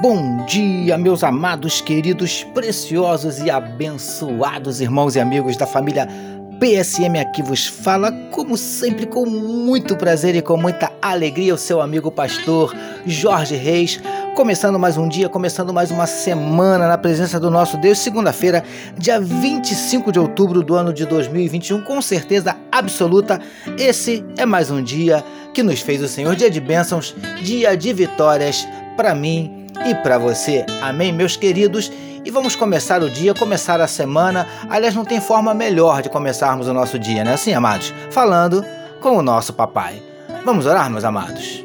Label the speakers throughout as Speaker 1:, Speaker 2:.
Speaker 1: Bom dia, meus amados, queridos, preciosos e abençoados irmãos e amigos da família PSM aqui vos fala, como sempre, com muito prazer e com muita alegria, o seu amigo pastor Jorge Reis, começando mais um dia, começando mais uma semana na presença do nosso Deus, segunda-feira, dia 25 de outubro do ano de 2021, com certeza absoluta, esse é mais um dia que nos fez o Senhor, dia de bênçãos, dia de vitórias para mim e para você. Amém, meus queridos? E vamos começar o dia, começar a semana. Aliás, não tem forma melhor de começarmos o nosso dia, né? Assim, amados? Falando com o nosso papai. Vamos orar, meus amados?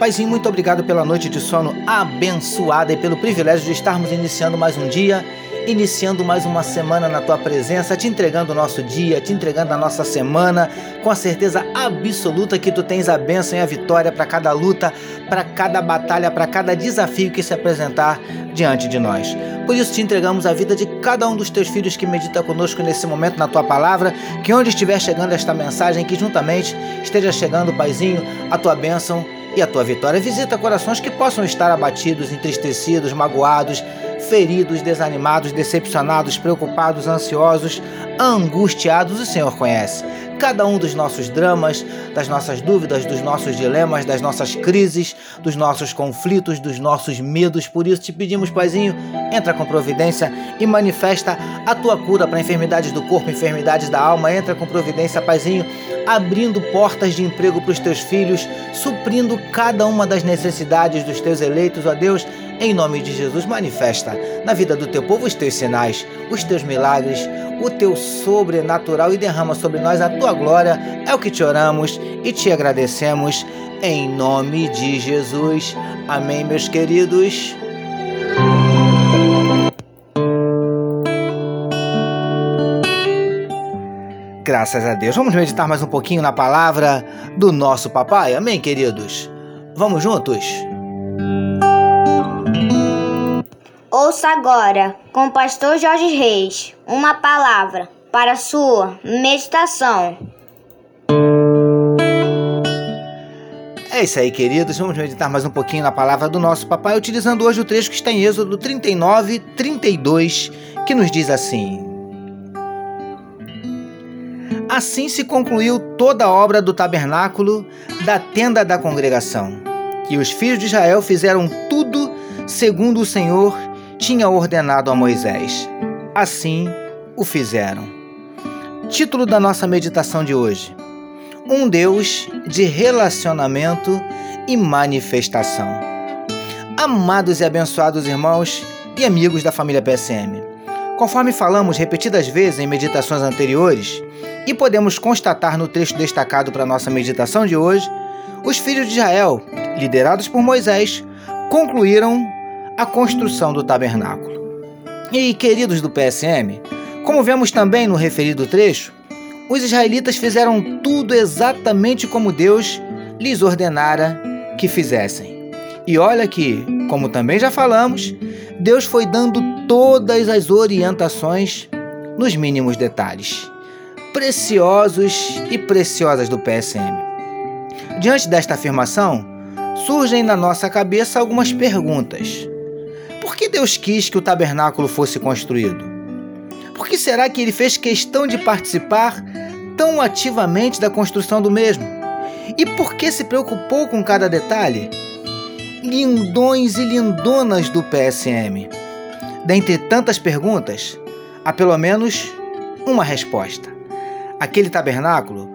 Speaker 1: Paizinho, muito obrigado pela noite de sono abençoada e pelo privilégio de estarmos iniciando mais um dia iniciando mais uma semana na tua presença, te entregando o nosso dia, te entregando a nossa semana, com a certeza absoluta que tu tens a bênção e a vitória para cada luta, para cada batalha, para cada desafio que se apresentar diante de nós. Por isso te entregamos a vida de cada um dos teus filhos que medita conosco nesse momento na tua palavra, que onde estiver chegando esta mensagem, que juntamente esteja chegando, Paizinho, a tua bênção e a tua vitória. Visita corações que possam estar abatidos, entristecidos, magoados, feridos, desanimados, decepcionados, preocupados, ansiosos, angustiados, o Senhor conhece. Cada um dos nossos dramas, das nossas dúvidas, dos nossos dilemas, das nossas crises, dos nossos conflitos, dos nossos medos. Por isso te pedimos, Paizinho, entra com providência e manifesta a tua cura para enfermidades do corpo, enfermidades da alma. Entra com providência, Paizinho, abrindo portas de emprego para os teus filhos, suprindo cada uma das necessidades dos teus eleitos, ó Deus em nome de Jesus, manifesta na vida do teu povo os teus sinais, os teus milagres, o teu sobrenatural e derrama sobre nós a tua glória. É o que te oramos e te agradecemos em nome de Jesus. Amém, meus queridos. Graças a Deus. Vamos meditar mais um pouquinho na palavra do nosso papai. Amém, queridos. Vamos juntos?
Speaker 2: Ouça agora, com o pastor Jorge Reis, uma palavra para sua meditação.
Speaker 1: É isso aí, queridos. Vamos meditar mais um pouquinho na palavra do nosso papai, utilizando hoje o trecho que está em Êxodo 39, 32, que nos diz assim: Assim se concluiu toda a obra do tabernáculo da tenda da congregação. E os filhos de Israel fizeram tudo segundo o Senhor tinha ordenado a Moisés. Assim o fizeram. Título da nossa meditação de hoje: Um Deus de relacionamento e manifestação. Amados e abençoados irmãos e amigos da família PSM, conforme falamos repetidas vezes em meditações anteriores, e podemos constatar no trecho destacado para nossa meditação de hoje, os filhos de Israel, liderados por Moisés, concluíram a construção do tabernáculo. E, queridos do PSM, como vemos também no referido trecho, os israelitas fizeram tudo exatamente como Deus lhes ordenara que fizessem. E olha que, como também já falamos, Deus foi dando todas as orientações nos mínimos detalhes. Preciosos e preciosas do PSM. Diante desta afirmação, surgem na nossa cabeça algumas perguntas. Por que Deus quis que o tabernáculo fosse construído? Por que será que ele fez questão de participar tão ativamente da construção do mesmo? E por que se preocupou com cada detalhe? Lindões e lindonas do PSM. Dentre tantas perguntas, há pelo menos uma resposta. Aquele tabernáculo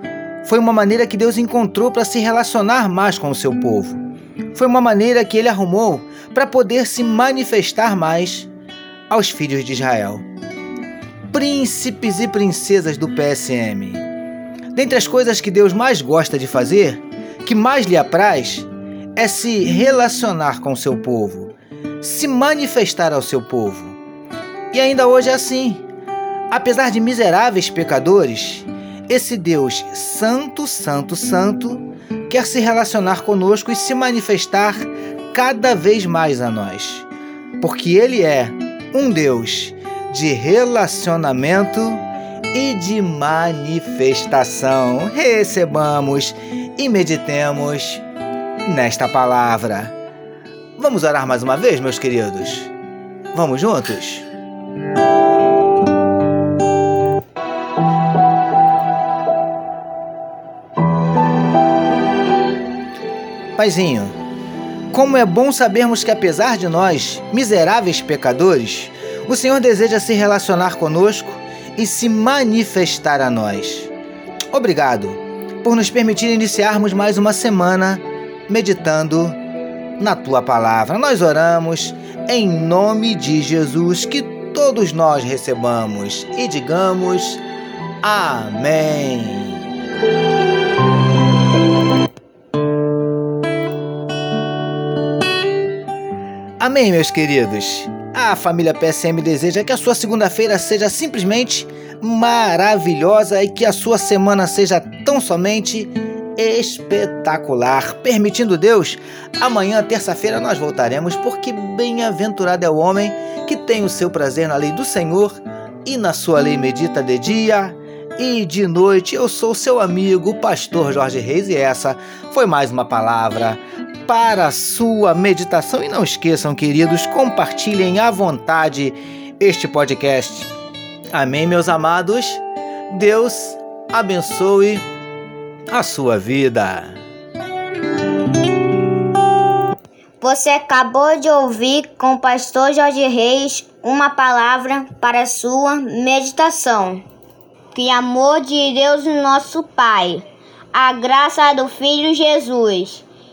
Speaker 1: foi uma maneira que Deus encontrou para se relacionar mais com o seu povo. Foi uma maneira que ele arrumou para poder se manifestar mais aos filhos de Israel. Príncipes e princesas do PSM. Dentre as coisas que Deus mais gosta de fazer, que mais lhe apraz, é se relacionar com o seu povo, se manifestar ao seu povo. E ainda hoje é assim. Apesar de miseráveis pecadores, esse Deus Santo, Santo, Santo quer se relacionar conosco e se manifestar cada vez mais a nós, porque Ele é um Deus de relacionamento e de manifestação. Recebamos e meditemos nesta palavra. Vamos orar mais uma vez, meus queridos? Vamos juntos? Paizinho, como é bom sabermos que apesar de nós, miseráveis pecadores, o Senhor deseja se relacionar conosco e se manifestar a nós. Obrigado por nos permitir iniciarmos mais uma semana meditando na tua palavra. Nós oramos em nome de Jesus que todos nós recebamos e digamos amém. Amém, meus queridos. A família PSM deseja que a sua segunda-feira seja simplesmente maravilhosa e que a sua semana seja tão somente espetacular. Permitindo Deus, amanhã, terça-feira, nós voltaremos, porque bem-aventurado é o homem que tem o seu prazer na lei do Senhor e na sua lei medita de dia e de noite. Eu sou seu amigo, pastor Jorge Reis, e essa foi mais uma palavra para a sua meditação. E não esqueçam, queridos, compartilhem à vontade este podcast. Amém, meus amados? Deus abençoe a sua vida.
Speaker 2: Você acabou de ouvir com o pastor Jorge Reis uma palavra para a sua meditação. Que amor de Deus, nosso Pai, a graça do Filho Jesus